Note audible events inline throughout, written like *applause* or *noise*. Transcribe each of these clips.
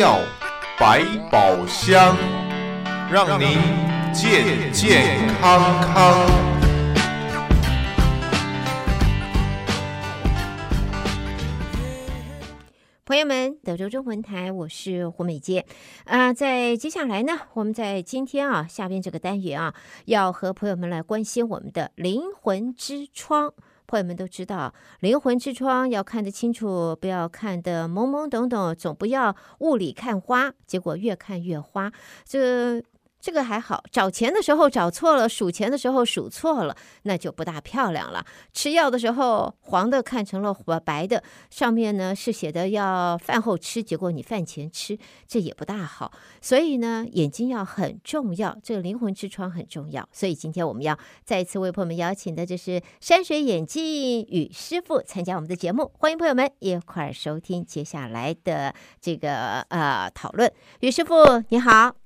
药百宝箱，让您健健康康。朋友们，德州中文台，我是胡美杰。啊、在接下来呢，我们在今天啊下边这个单元啊，要和朋友们来关心我们的灵魂之窗。朋友们都知道，灵魂之窗要看得清楚，不要看得懵懵懂懂，总不要雾里看花，结果越看越花。这。这个还好，找钱的时候找错了，数钱的时候数错了，那就不大漂亮了。吃药的时候黄的看成了白的，上面呢是写的要饭后吃，结果你饭前吃，这也不大好。所以呢，眼睛要很重要，这个灵魂之窗很重要。所以今天我们要再一次为朋友们邀请的，就是山水眼镜与师傅参加我们的节目，欢迎朋友们一块儿收听接下来的这个呃讨论。于师傅你好。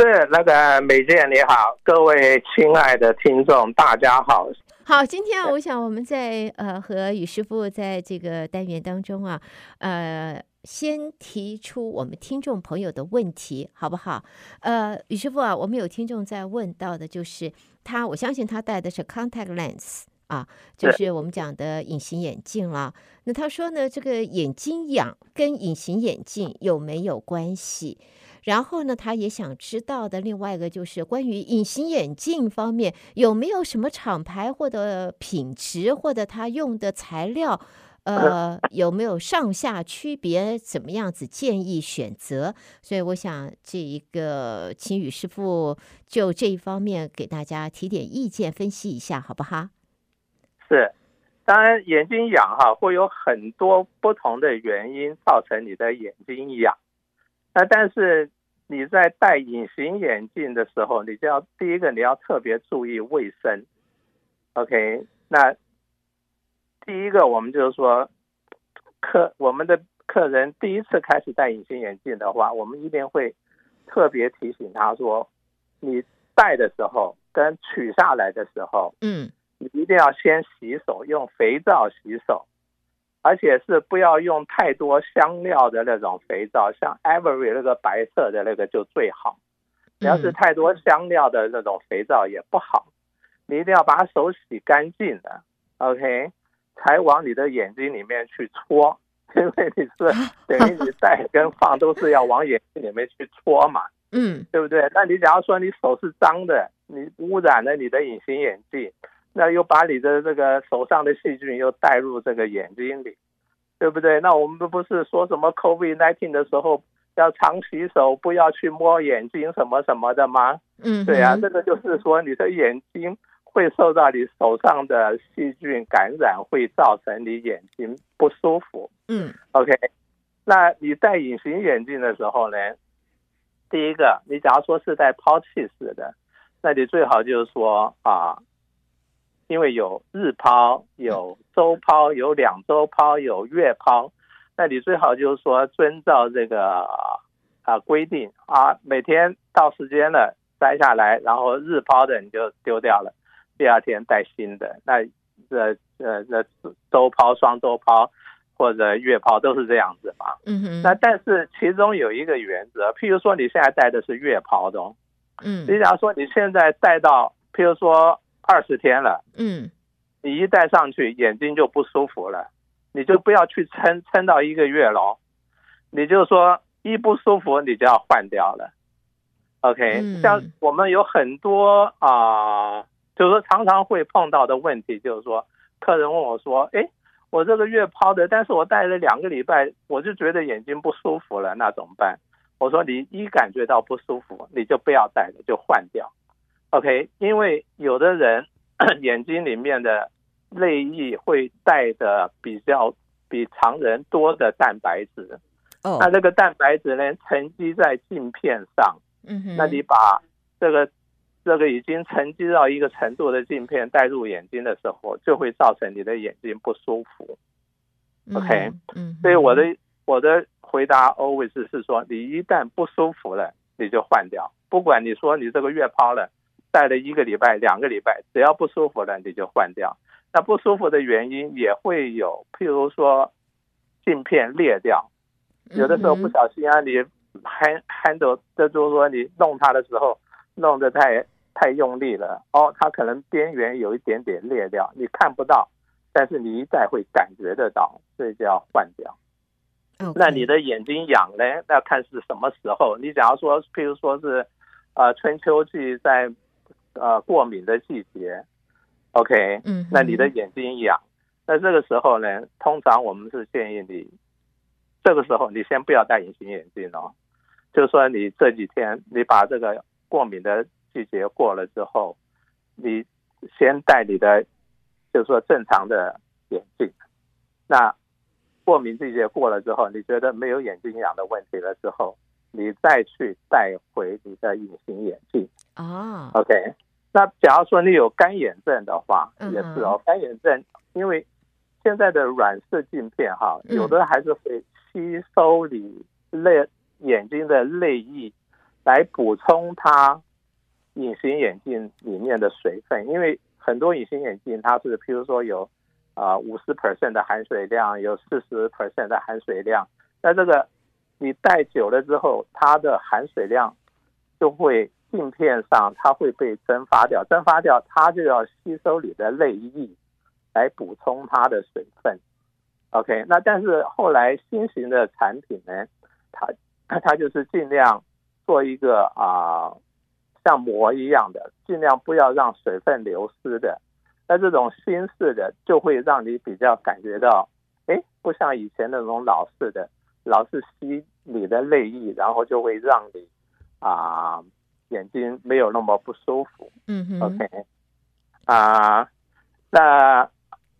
是那个美健你好，各位亲爱的听众，大家好。好，今天啊，我想我们在呃和宇师傅在这个单元当中啊，呃，先提出我们听众朋友的问题，好不好？呃，宇师傅啊，我们有听众在问到的，就是他，我相信他戴的是 contact lens 啊，就是我们讲的隐形眼镜了。那他说呢，这个眼睛痒跟隐形眼镜有没有关系？然后呢，他也想知道的另外一个就是关于隐形眼镜方面有没有什么厂牌或者品质，或者他用的材料，呃，有没有上下区别？怎么样子建议选择？所以我想这一个，请宇师傅就这一方面给大家提点意见，分析一下，好不好？是，当然眼睛痒哈，会有很多不同的原因造成你的眼睛痒，那但是。你在戴隐形眼镜的时候，你就要第一个你要特别注意卫生，OK？那第一个我们就是说，客我们的客人第一次开始戴隐形眼镜的话，我们一定会特别提醒他说，你戴的时候跟取下来的时候，嗯，你一定要先洗手，用肥皂洗手。而且是不要用太多香料的那种肥皂，像 Avery 那个白色的那个就最好。你要是太多香料的那种肥皂也不好，你一定要把手洗干净的，OK，才往你的眼睛里面去搓，*laughs* 因为你是等于你戴跟放都是要往眼睛里面去搓嘛，嗯，对不对？那你假如说你手是脏的，你污染了你的隐形眼镜。那又把你的这个手上的细菌又带入这个眼睛里，对不对？那我们不是说什么 COVID-19 的时候要常洗手，不要去摸眼睛什么什么的吗？嗯，对啊，这个就是说你的眼睛会受到你手上的细菌感染，会造成你眼睛不舒服。嗯，OK，那你戴隐形眼镜的时候呢，第一个，你假如说是戴抛弃式的，那你最好就是说啊。因为有日抛、有周抛、有两周抛、有月抛，那你最好就是说遵照这个啊规定啊，每天到时间了摘下来，然后日抛的你就丢掉了，第二天戴新的。那这呃那周抛、双周抛或者月抛都是这样子嘛。嗯哼。那但是其中有一个原则，譬如说你现在戴的是月抛的，嗯，你假如说你现在戴到譬如说。二十天了，嗯，你一戴上去眼睛就不舒服了，你就不要去撑撑到一个月喽，你就说一不舒服你就要换掉了，OK？像我们有很多啊，就是说常常会碰到的问题，就是说客人问我说，哎，我这个月抛的，但是我戴了两个礼拜，我就觉得眼睛不舒服了，那怎么办？我说你一感觉到不舒服，你就不要戴了，就换掉。OK，因为有的人 *clears throat* 眼睛里面的泪液会带的比较比常人多的蛋白质，哦，那这个蛋白质呢沉积在镜片上，嗯哼，那你把这个这个已经沉积到一个程度的镜片带入眼睛的时候，就会造成你的眼睛不舒服。OK，嗯，所以我的我的回答 always 是说，你一旦不舒服了，你就换掉，不管你说你这个月抛了。戴了一个礼拜、两个礼拜，只要不舒服了，你就换掉。那不舒服的原因也会有，譬如说镜片裂掉，有的时候不小心啊，你 hand handle，这就是说你弄它的时候弄得太太用力了，哦，它可能边缘有一点点裂掉，你看不到，但是你一戴会感觉得到，所以就要换掉。那你的眼睛痒呢？那看是什么时候。你假如说，譬如说是，呃，春秋季在，呃，过敏的季节，OK，嗯，那你的眼睛痒，那这个时候呢，通常我们是建议你，这个时候你先不要戴隐形眼镜哦。就是说，你这几天你把这个过敏的季节过了之后，你先戴你的，就是说正常的眼镜，那。过敏季节过了之后，你觉得没有眼睛痒的问题了之后，你再去戴回你的隐形眼镜啊。Oh. OK，那假如说你有干眼症的话，也是哦。Uh. 干眼症，因为现在的软式镜片哈，有的还是会吸收你泪眼睛的泪液来补充它隐形眼镜里面的水分，因为很多隐形眼镜它是，譬如说有。啊，五十 percent 的含水量，有四十 percent 的含水量。那这个你戴久了之后，它的含水量就会镜片上它会被蒸发掉，蒸发掉它就要吸收你的泪液来补充它的水分。OK，那但是后来新型的产品呢，它它就是尽量做一个啊像膜一样的，尽量不要让水分流失的。那这种新式的就会让你比较感觉到，哎，不像以前那种老式的，老是吸你的泪液，然后就会让你啊、眼睛没有那么不舒服。嗯哼，OK，啊、呃，那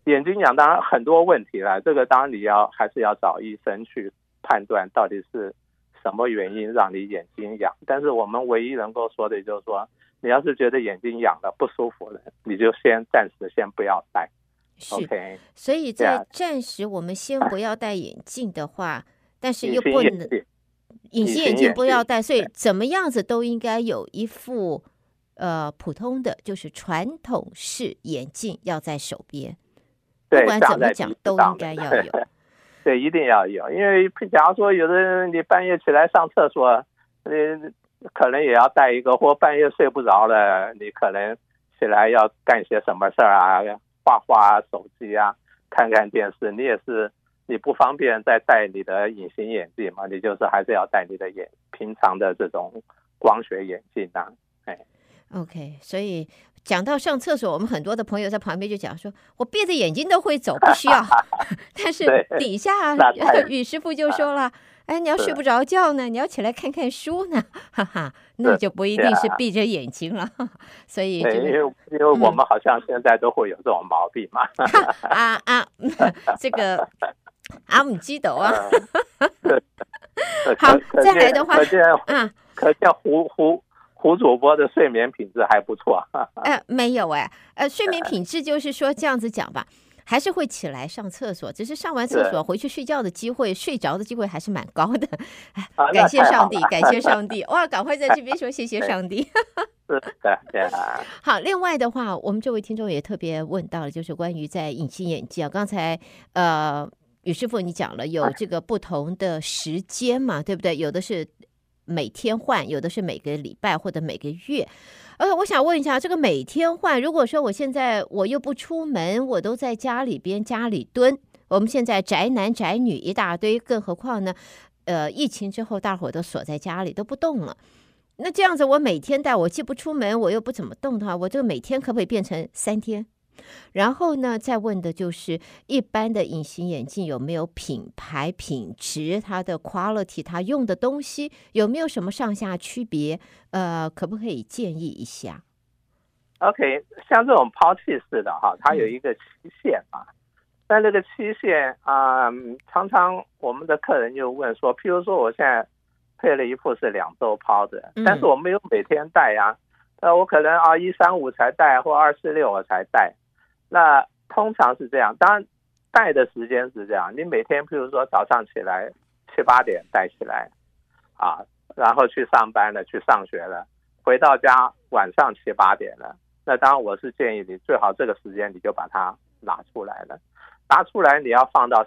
眼睛痒当然很多问题了，这个当然你要还是要找医生去判断到底是什么原因让你眼睛痒。但是我们唯一能够说的就是说。你要是觉得眼睛痒了不舒服了，你就先暂时先不要戴。是 OK，所以在暂时我们先不要戴眼镜的话，但是又不能隐形眼镜不要戴，所以怎么样子都应该有一副呃普通的就是传统式眼镜要在手边，不管怎么讲都应该要有。*laughs* 对，一定要有，因为假如说有的人你半夜起来上厕所，你。可能也要带一个，或半夜睡不着了，你可能起来要干些什么事儿啊，画画、手机啊，看看电视，你也是你不方便再戴你的隐形眼镜嘛？你就是还是要戴你的眼平常的这种光学眼镜啊。哎，OK，所以讲到上厕所，我们很多的朋友在旁边就讲说，我闭着眼睛都会走，不需要。*laughs* 但是底下宇 *laughs* 师傅就说了。哎，你要睡不着觉呢，你要起来看看书呢，哈哈，那就不一定是闭着眼睛了。啊、所以、这个，因为因为我们好像现在都会有这种毛病嘛。*laughs* 啊啊，这个阿姆基斗啊。*laughs* 好，再来的话，可见啊，可见胡胡胡主播的睡眠品质还不错。哎、*laughs* 呃，没有哎，呃，睡眠品质就是说这样子讲吧。*laughs* 还是会起来上厕所，只是上完厕所回去睡觉的机会，睡着的机会还是蛮高的。感谢上帝，感谢上帝！哇，赶快在这边说谢谢上帝。是的，对啊。好，另外的话，我们这位听众也特别问到了，就是关于在隐形眼镜啊，刚才呃，宇师傅你讲了有这个不同的时间嘛，对不对？有的是每天换，有的是每个礼拜或者每个月。呃，我想问一下，这个每天换，如果说我现在我又不出门，我都在家里边家里蹲，我们现在宅男宅女一大堆，更何况呢？呃，疫情之后大伙都锁在家里都不动了，那这样子我每天带，我既不出门，我又不怎么动的话，我这个每天可不可以变成三天？然后呢，再问的就是一般的隐形眼镜有没有品牌品质，它的 quality，它用的东西有没有什么上下区别？呃，可不可以建议一下？OK，像这种抛弃式的哈，它有一个期限啊。但这个期限啊、呃，常常我们的客人就问说，譬如说我现在配了一副是两周抛的，但是我没有每天戴呀，呃，我可能啊一三五才戴，或二四六我才戴。那通常是这样，当然戴的时间是这样。你每天，譬如说早上起来七八点戴起来，啊，然后去上班了，去上学了，回到家晚上七八点了。那当然，我是建议你最好这个时间你就把它拿出来了，拿出来你要放到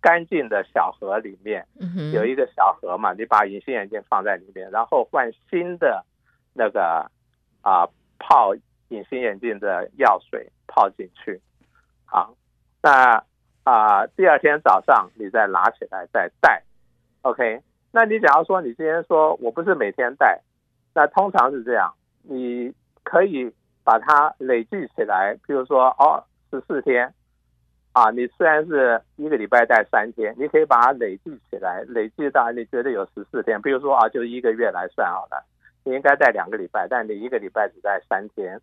干净的小盒里面，有一个小盒嘛，你把隐形眼镜放在里面，然后换新的那个啊泡隐形眼镜的药水泡进去，好，那啊第二天早上你再拿起来再戴，OK。那你假如说你今天说我不是每天戴，那通常是这样，你可以把它累计起来，比如说哦十四天，啊，你虽然是一个礼拜戴三天，你可以把它累计起来，累计到你觉得有十四天，比如说啊就一个月来算好了，你应该戴两个礼拜，但你一个礼拜只戴三天，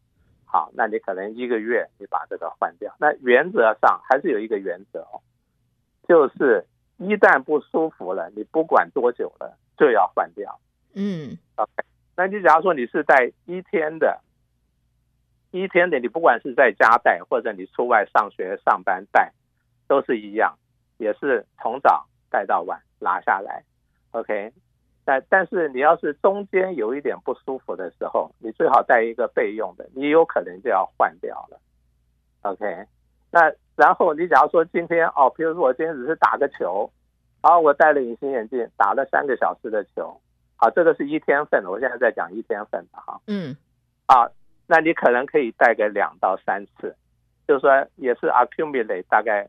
好，那你可能一个月你把这个换掉。那原则上还是有一个原则哦，就是。一旦不舒服了，你不管多久了就要换掉。嗯，OK。那你假如说你是带一天的，一天的，你不管是在家带或者你出外上学上班带，都是一样，也是从早带到晚拿下来。OK。但但是你要是中间有一点不舒服的时候，你最好带一个备用的，你有可能就要换掉了。OK。那然后你假如说今天哦，比如说我今天只是打个球，好，我戴了隐形眼镜打了三个小时的球，好，这个是一天份的，我现在在讲一天份的哈，嗯，啊，那你可能可以戴个两到三次，就是说也是 accumulate 大概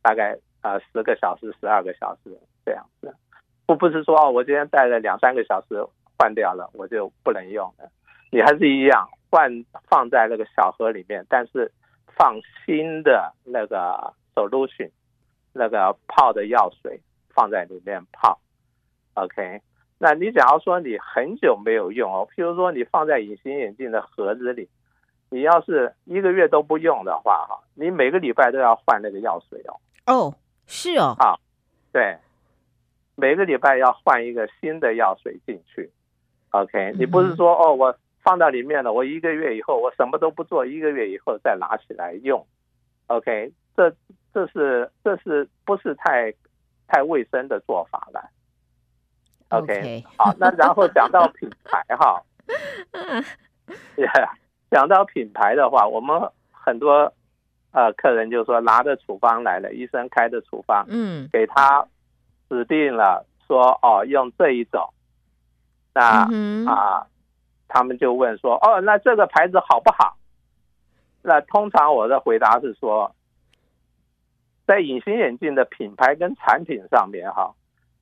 大概呃十个小时、十二个小时这样子，不不是说哦，我今天戴了两三个小时换掉了，我就不能用了，你还是一样换放在那个小盒里面，但是。放新的那个 solution，那个泡的药水放在里面泡，OK。那你假如说你很久没有用哦，譬如说你放在隐形眼镜的盒子里，你要是一个月都不用的话，哈，你每个礼拜都要换那个药水哦。哦，是哦。啊，对，每个礼拜要换一个新的药水进去，OK。你不是说哦我。放到里面了，我一个月以后我什么都不做，一个月以后再拿起来用，OK，这这是这是不是太太卫生的做法了？OK，好，那然后讲到品牌哈，*laughs* 讲到品牌的话，我们很多呃客人就说拿着处方来了，医生开的处方，嗯，给他指定了说哦用这一种，那、嗯、啊。他们就问说：“哦，那这个牌子好不好？”那通常我的回答是说，在隐形眼镜的品牌跟产品上面，哈，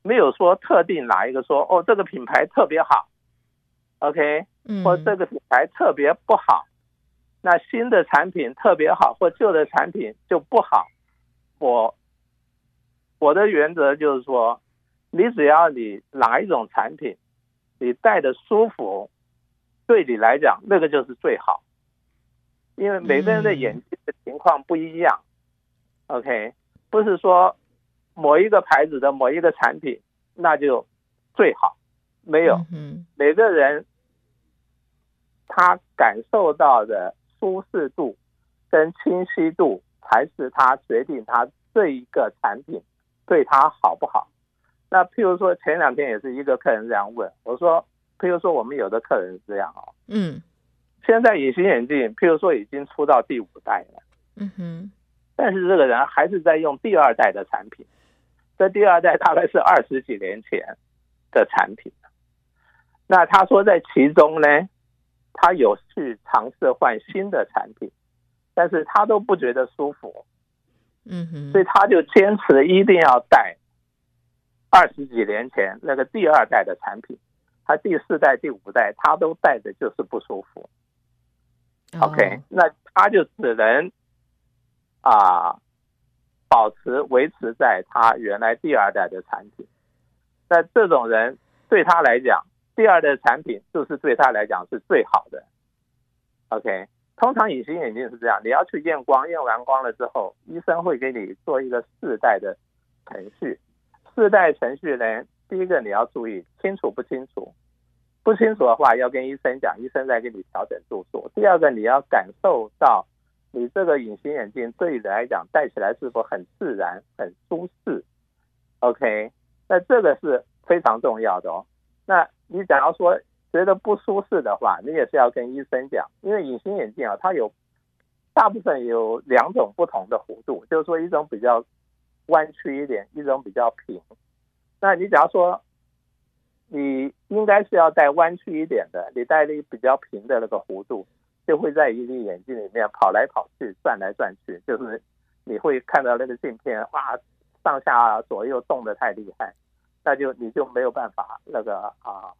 没有说特定哪一个说哦，这个品牌特别好，OK，或这个品牌特别不好。那新的产品特别好，或旧的产品就不好。我我的原则就是说，你只要你哪一种产品，你戴的舒服。对你来讲，那个就是最好，因为每个人的眼睛的情况不一样。OK，不是说某一个牌子的某一个产品那就最好，没有。嗯每个人他感受到的舒适度跟清晰度，才是他决定他这一个产品对他好不好。那譬如说前两天也是一个客人这样问我说。譬如说，我们有的客人是这样哦，嗯，现在隐形眼镜，譬如说已经出到第五代了，嗯哼，但是这个人还是在用第二代的产品，这第二代大概是二十几年前的产品，那他说在其中呢，他有去尝试换新的产品，但是他都不觉得舒服，嗯哼，所以他就坚持一定要带二十几年前那个第二代的产品。他第四代、第五代，他都带着就是不舒服。OK，那他就只能啊保持维持在他原来第二代的产品。那这种人对他来讲，第二代产品就是对他来讲是最好的。OK，通常隐形眼镜是这样，你要去验光，验完光了之后，医生会给你做一个试戴的程序。试戴程序呢？第一个你要注意清楚不清楚，不清楚的话要跟医生讲，医生再给你调整度数。第二个你要感受到你这个隐形眼镜对你来讲戴起来是否很自然、很舒适？OK，那这个是非常重要的哦。那你假如说觉得不舒适的话，你也是要跟医生讲，因为隐形眼镜啊，它有大部分有两种不同的弧度，就是说一种比较弯曲一点，一种比较平。那你假如说你应该是要戴弯曲一点的，你戴了比较平的那个弧度，就会在一个眼镜里面跑来跑去、转来转去，就是你会看到那个镜片哇，上下左右动得太厉害，那就你就没有办法那个啊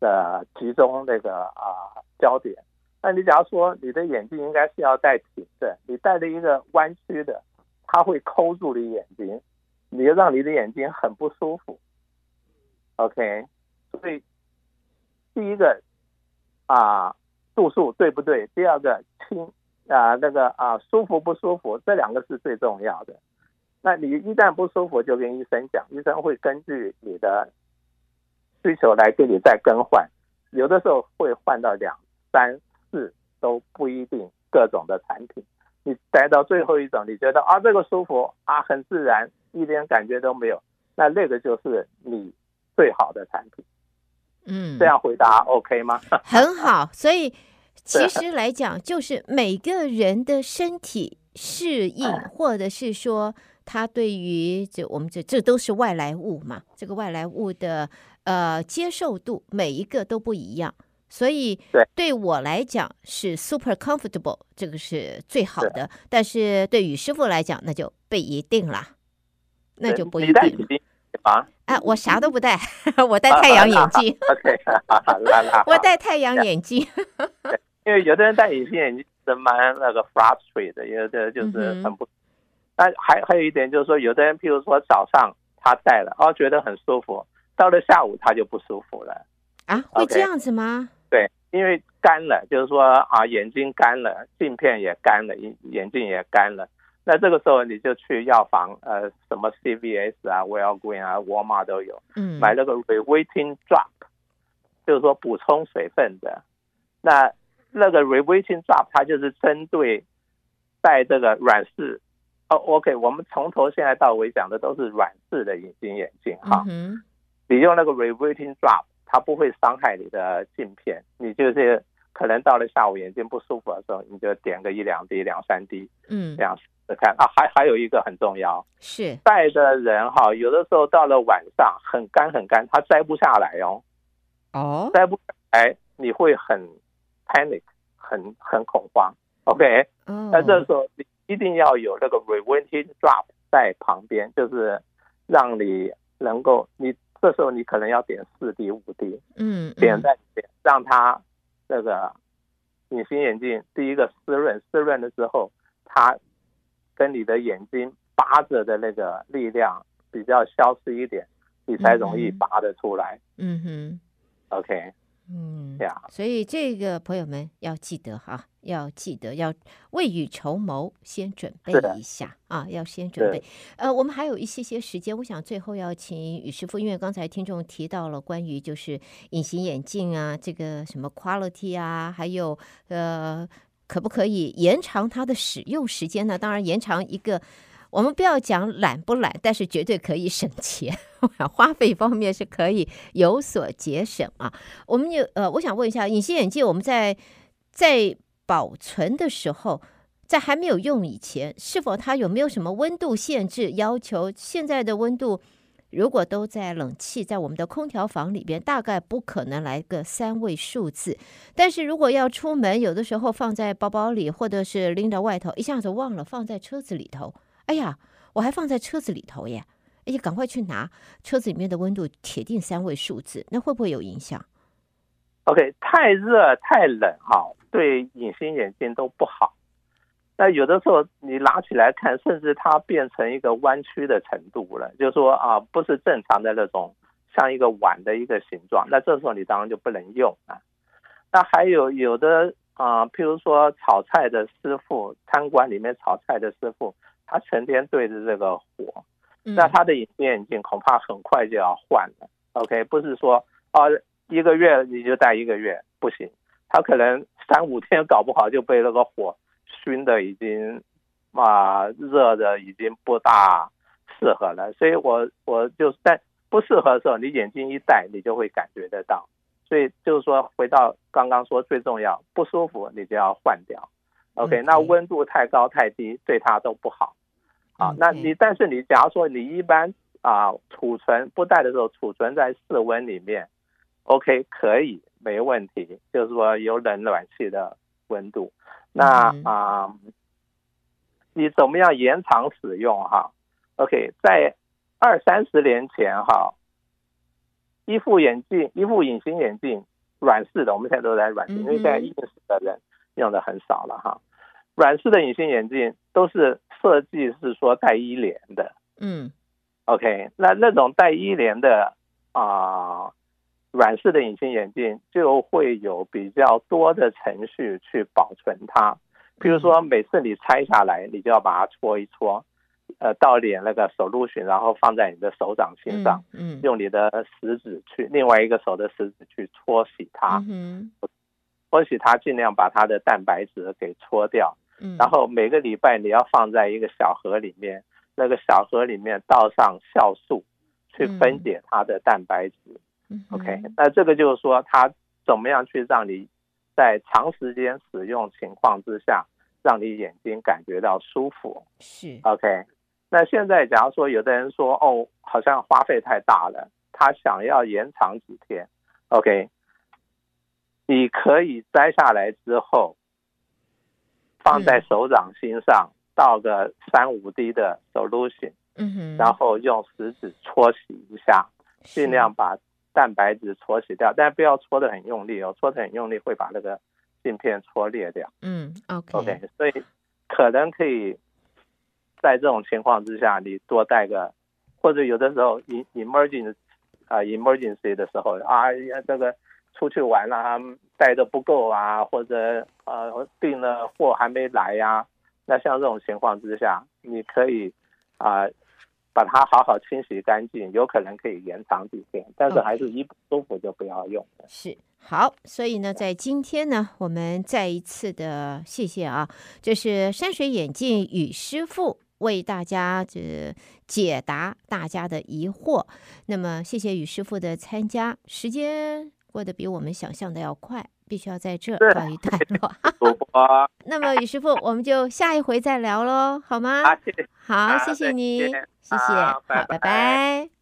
的集中那个啊焦点。那你假如说你的眼镜应该是要戴平的，你戴了一个弯曲的，它会抠住你眼睛，你就让你的眼睛很不舒服。OK，所以第一个啊度数对不对？第二个轻啊那个啊舒服不舒服？这两个是最重要的。那你一旦不舒服，就跟医生讲，医生会根据你的需求来给你再更换，有的时候会换到两三。四都不一定，各种的产品，你待到最后一种，你觉得啊这个舒服啊很自然，一点感觉都没有，那那个就是你最好的产品。嗯，这样回答 OK 吗？很好，所以其实来讲，就是每个人的身体适应，或者是说他对于这我们这这都是外来物嘛，这个外来物的呃接受度，每一个都不一样。所以对我来讲是 super comfortable，这个是最好的。但是对于师傅来讲，那就不一定了，那就不一定。啊，哎，我啥都不戴，我戴太阳眼镜。OK，我戴太阳眼镜。因为有的人戴隐形眼镜是蛮那个 frustrated 的，有的就是很不。那还还有一点就是说，有的人譬如说早上他戴了，哦，觉得很舒服，到了下午他就不舒服了。啊，会这样子吗？对，因为干了，就是说啊，眼睛干了，镜片也干了，眼眼镜也干了。那这个时候你就去药房，呃，什么 CVS 啊、Walgreens 啊、沃尔玛都有，嗯，买那个 Revitine Drop，就是说补充水分的。那那个 Revitine Drop 它就是针对戴这个软式。哦，OK，我们从头现在到尾讲的都是软式的隐形眼镜哈。嗯，你用那个 Revitine Drop。它不会伤害你的镜片，你就是可能到了下午眼睛不舒服的时候，你就点个一两滴、两三滴，嗯，这样试试看啊。还还有一个很重要，是戴的人哈，有的时候到了晚上很干很干，它摘不下来哦，哦，摘不下来你会很 panic，很很恐慌，OK，哦，那这时候你一定要有那个 Revitine Drop 在旁边，就是让你能够你。这时候你可能要点四滴五滴，嗯，点在点，让它这个隐形眼镜第一个湿润，湿润了之后，它跟你的眼睛拔着的那个力量比较消失一点，你才容易拔得出来。嗯哼，OK。嗯，对啊，所以这个朋友们要记得哈，要记得要未雨绸缪，先准备一下啊，要先准备。呃，我们还有一些些时间，我想最后要请宇师傅，因为刚才听众提到了关于就是隐形眼镜啊，这个什么 quality 啊，还有呃，可不可以延长它的使用时间呢？当然，延长一个。我们不要讲懒不懒，但是绝对可以省钱，*laughs* 花费方面是可以有所节省啊。我们有呃，我想问一下，隐形眼镜我们在在保存的时候，在还没有用以前，是否它有没有什么温度限制要求？现在的温度如果都在冷气，在我们的空调房里边，大概不可能来个三位数字。但是如果要出门，有的时候放在包包里，或者是拎到外头，一下子忘了放在车子里头。哎呀，我还放在车子里头耶！哎呀，赶快去拿，车子里面的温度铁定三位数字，那会不会有影响？OK，太热太冷哈，对隐形眼镜都不好。那有的时候你拿起来看，甚至它变成一个弯曲的程度了，就是说啊，不是正常的那种，像一个碗的一个形状。那这时候你当然就不能用啊。那还有有的啊，譬如说炒菜的师傅，餐馆里面炒菜的师傅。他成天对着这个火，那他的隐形眼镜恐怕很快就要换了。OK，不是说啊一个月你就戴一个月不行，他可能三五天搞不好就被那个火熏的已经啊热的已经不大适合了。所以我我就在不适合的时候，你眼镜一戴你就会感觉得到。所以就是说回到刚刚说最重要，不舒服你就要换掉。OK，那温度太高太低对他都不好。啊，那你但是你假如说你一般啊储存不戴的时候储存在室温里面，OK 可以没问题，就是说有冷暖气的温度。那啊，你怎么样延长使用哈？OK，在二三十年前哈，一副眼镜一副隐形眼镜软式的，我们现在都在软式，因为现在硬式的人用的很少了哈。软式的隐形眼镜都是设计是说带衣帘的，嗯，OK，那那种带衣帘的啊，软式的隐形眼镜就会有比较多的程序去保存它，比如说每次你拆下来，你就要把它搓一搓，呃，倒点那个 solution，然后放在你的手掌心上，嗯，用你的食指去另外一个手的食指去搓洗它，嗯，搓洗它，尽量把它的蛋白质给搓掉。然后每个礼拜你要放在一个小盒里面，那个小盒里面倒上酵素，去分解它的蛋白质。OK，那这个就是说它怎么样去让你在长时间使用情况之下，让你眼睛感觉到舒服。是 OK，那现在假如说有的人说哦，好像花费太大了，他想要延长几天。OK，你可以摘下来之后。放在手掌心上，倒个三五滴的 solution，嗯哼，然后用食指搓洗一下，尽量把蛋白质搓洗掉，但不要搓的很用力哦，搓的很用力会把那个镜片搓裂掉。嗯 okay, 所以可能可以在这种情况之下，你多带个，或者有的时候 emergency 啊 emergency 的时候啊，这个。出去玩了，啊，带的不够啊，或者呃订了货还没来呀，啊，那像这种情况之下，你可以啊，呃，把它好好清洗干净，有可能可以延长几天，但是还是一不舒服就不要用。是好，所以呢，在今天呢，我们再一次的谢谢啊，就是山水眼镜与师傅为大家这解答大家的疑惑。那么谢谢宇师傅的参加，时间。过得比我们想象的要快，必须要在这告一段 *laughs* 落。那么于师傅，我们就下一回再聊喽，好吗？好，谢谢你，谢谢，好，拜拜。